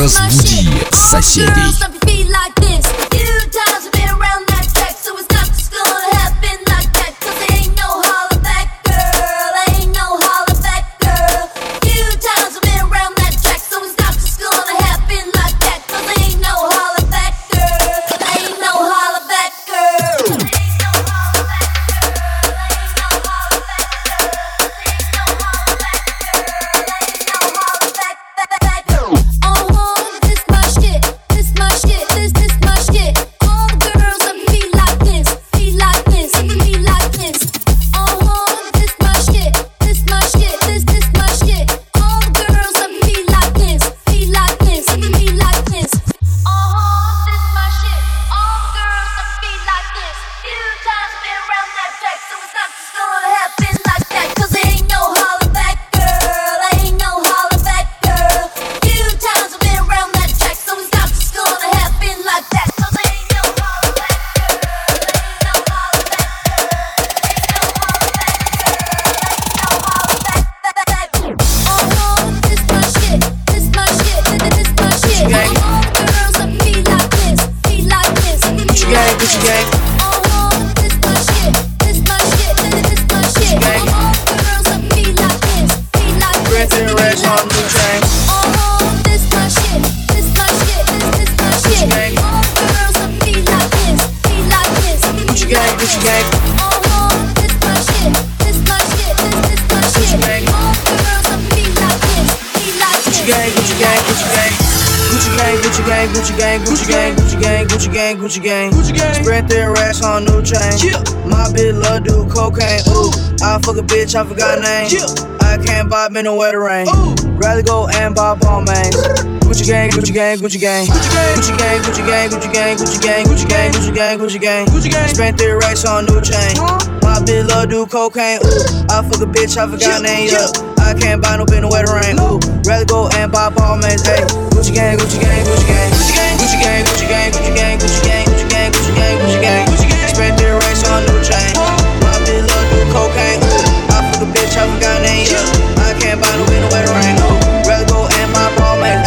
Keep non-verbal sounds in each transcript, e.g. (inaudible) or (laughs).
Разбуди соседей. Gucci gang, Gucci gang, Gucci gang, Gucci gang, Gucci gang, Gucci gang. Spread their racks on new chain. Yeah. My bitch love do cocaine. Ooh, I fuck a bitch, I forgot name. Yeah. I can't buy me no wetter rain. Ooh. Rather go and buy ball mains. Gucci gang, Gucci gang, Gucci gang. Gucci gang, Gucci gang, Gucci gang, Gucci gang, Gucci gang, Gucci gang, Gucci gang. Gucci gang. Spent three racks on new chain. My bitch love do cocaine. Ooh, I fuck a bitch, I forgot name. Yeah, I can't buy no bin wet rain. Ooh, rather go and buy ball mains. Hey, Gucci gang, Gucci gang, Gucci gang. Gucci gang, Gucci gang, Gucci gang, Gucci gang, Gucci gang, Gucci gang, Gucci gang. Gucci gang. Spent three racks on new chain. My bitch love do cocaine. Ooh, I fuck a bitch, I forgot name. Yeah by the window where the rain and my ball man.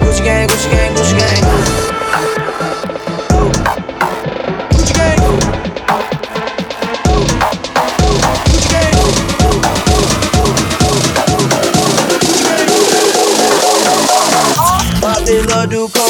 Gucci gang, Gucci gang, Gucci gang. Gucci gang. Gucci gang. Gucci gang.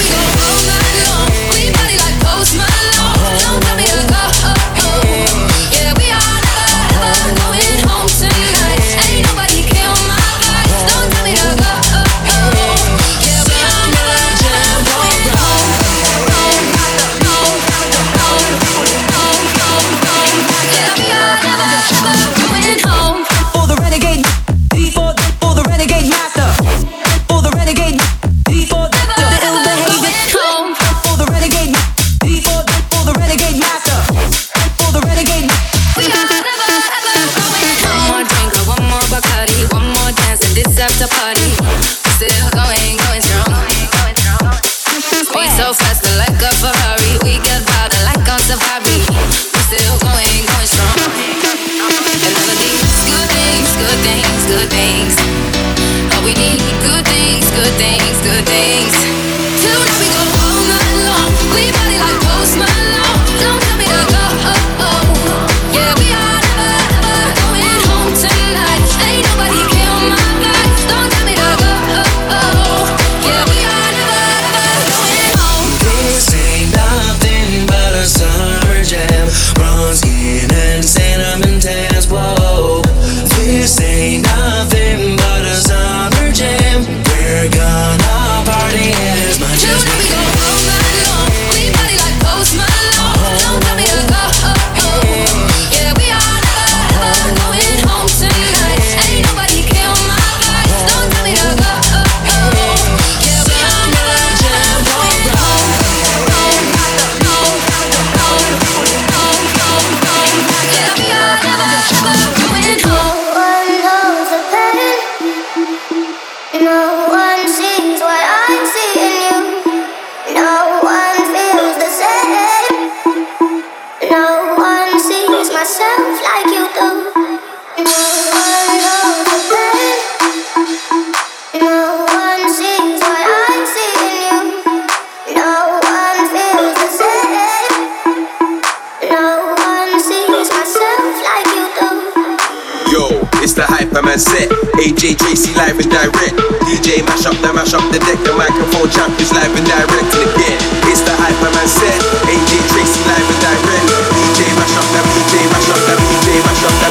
my man set. AJ Tracy live and direct. DJ mash up, the mash up the deck. The microphone champions live and direct. And again, it's the hype my man set. AJ Tracy live and direct. DJ mash up the, DJ mash up the, DJ mash up the.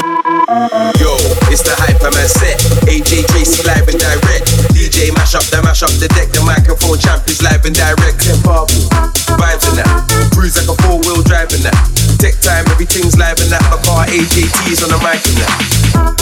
Yo, it's the hype my man set. AJ Tracy live and direct. DJ mash up the mash up the deck. The microphone champions live and direct. Clip vibes in that. Cruise like a four wheel driving that. Tech time, everything's live in that. My car AJT is on the mic in that.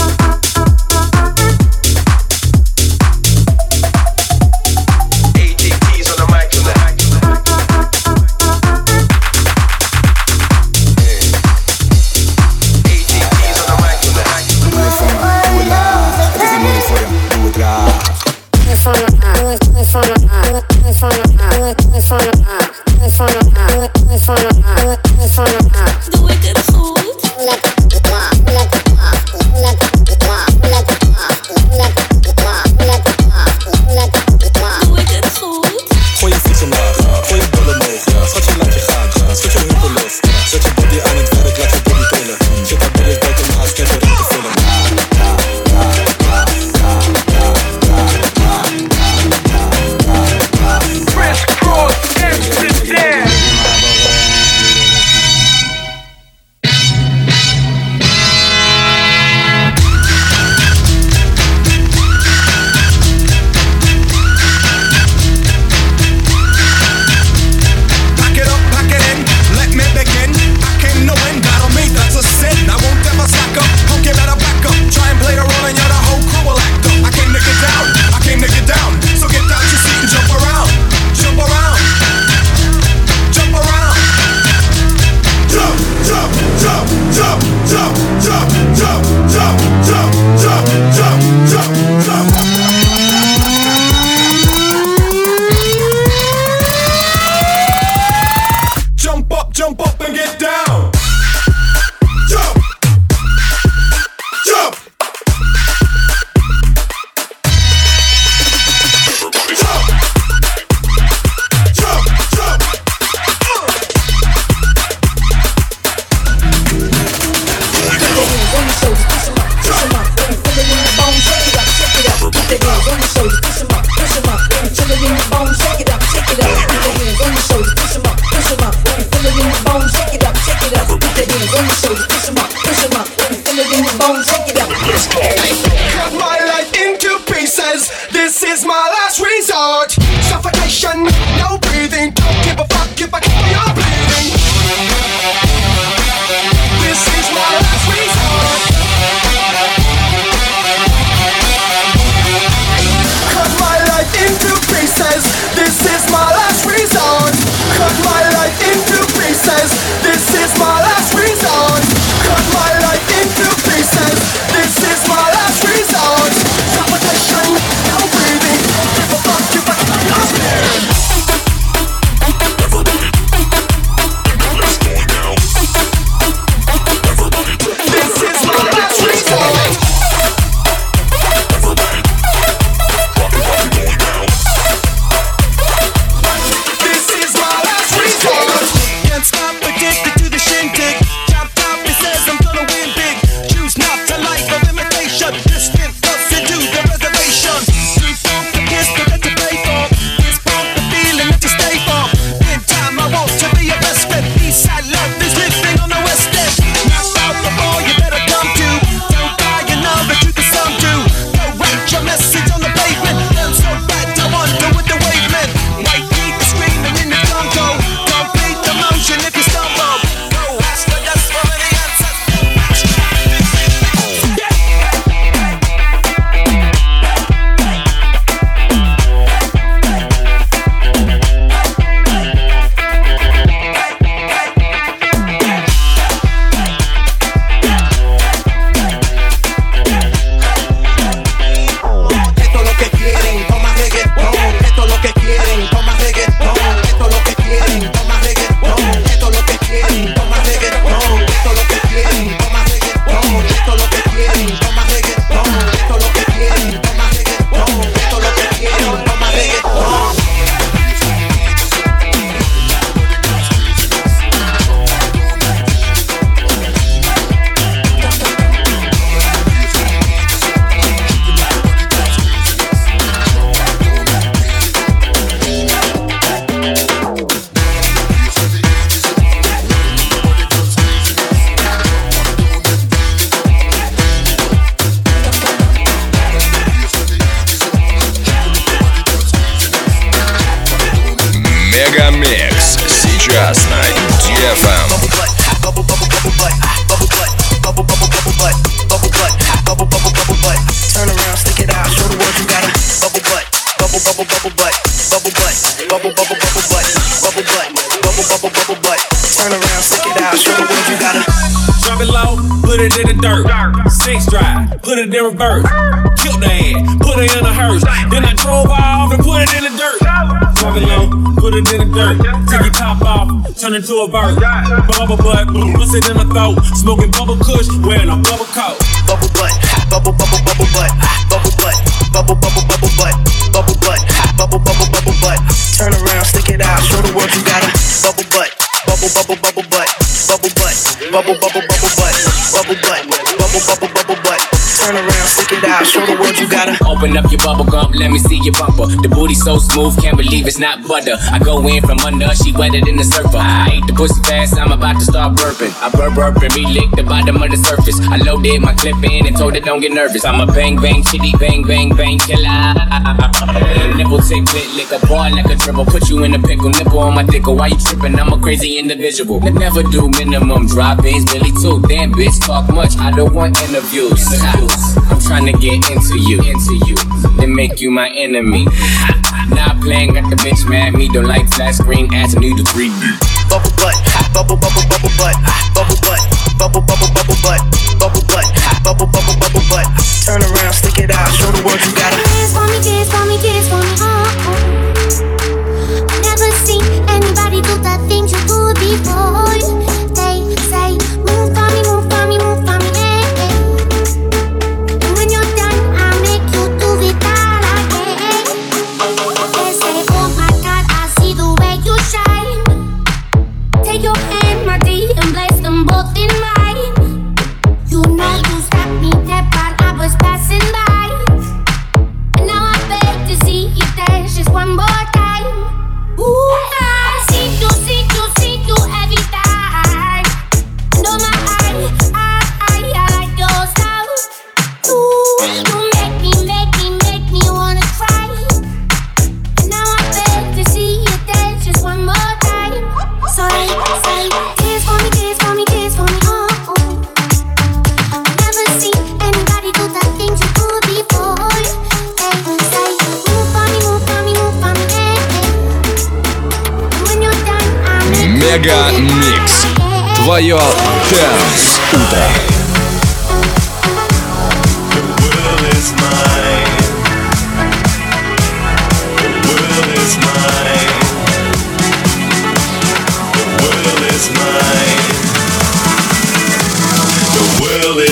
Six drive, put it in reverse. Killed the ass, put it in a hearse. Then I drove off and put it in the dirt. It low, put it in the dirt. Take your top off, turn it to a verse. Bubble butt, bust it in the throat. Smoking bubble kush, wearing a bubble coat. bubble butt, bubble bubble bubble butt, bubble butt, bubble bubble bubble butt, bubble butt, bubble bubble bubble butt. Turn around, stick it out, show the world you got a bubble butt, bubble bubble bubble butt, bubble butt, bubble bubble bubble butt, bubble butt, bubble bubble bubble butt. Turn around, stick it out, show the world you got a Open up your bubble gum, let me see your bumper. The booty so smooth, can't believe it's not butter. I go in from under, she wetter than the surfer. I ate the pussy fast, I'm about to start burping. I burp burp and re-lick the bottom of the surface. I loaded my clip in and told it don't get nervous. I'm a bang bang chitty bang bang bang killer. Nipple tick lit, lick a bar like a dribble. Put you in a pickle, nipple on my dickle. Why you tripping? I'm a crazy individual. Never do minimum drop-ins, Billy too. Damn bitch, talk much. I don't want interviews. I'm trying to get into you, into you, then make you my enemy. (laughs) Not playing, got the bitch mad. Me don't like flat screen ass need a 3D. bubble butt, bubble bubble bubble butt, bubble butt, bubble bubble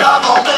time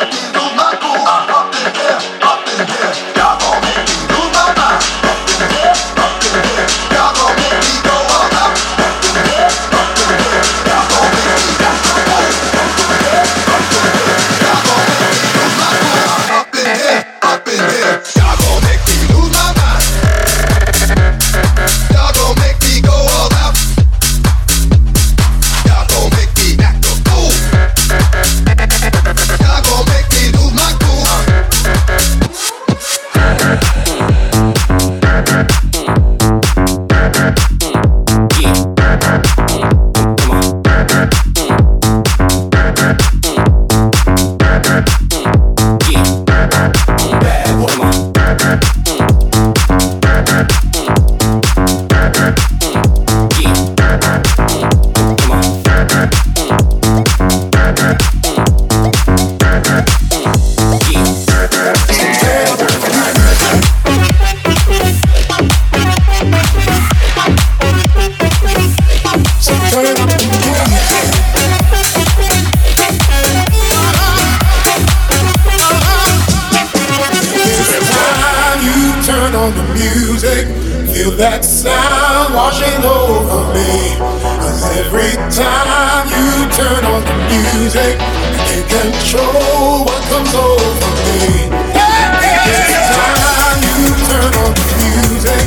music, feel that sound washing over me. Cause every time you turn on the music, can't control what comes over me. Every time you turn on the music,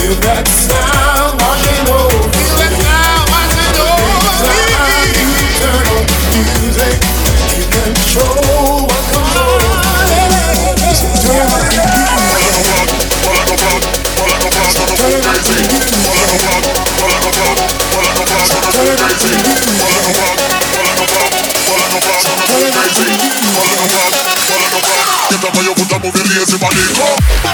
feel that sound up on your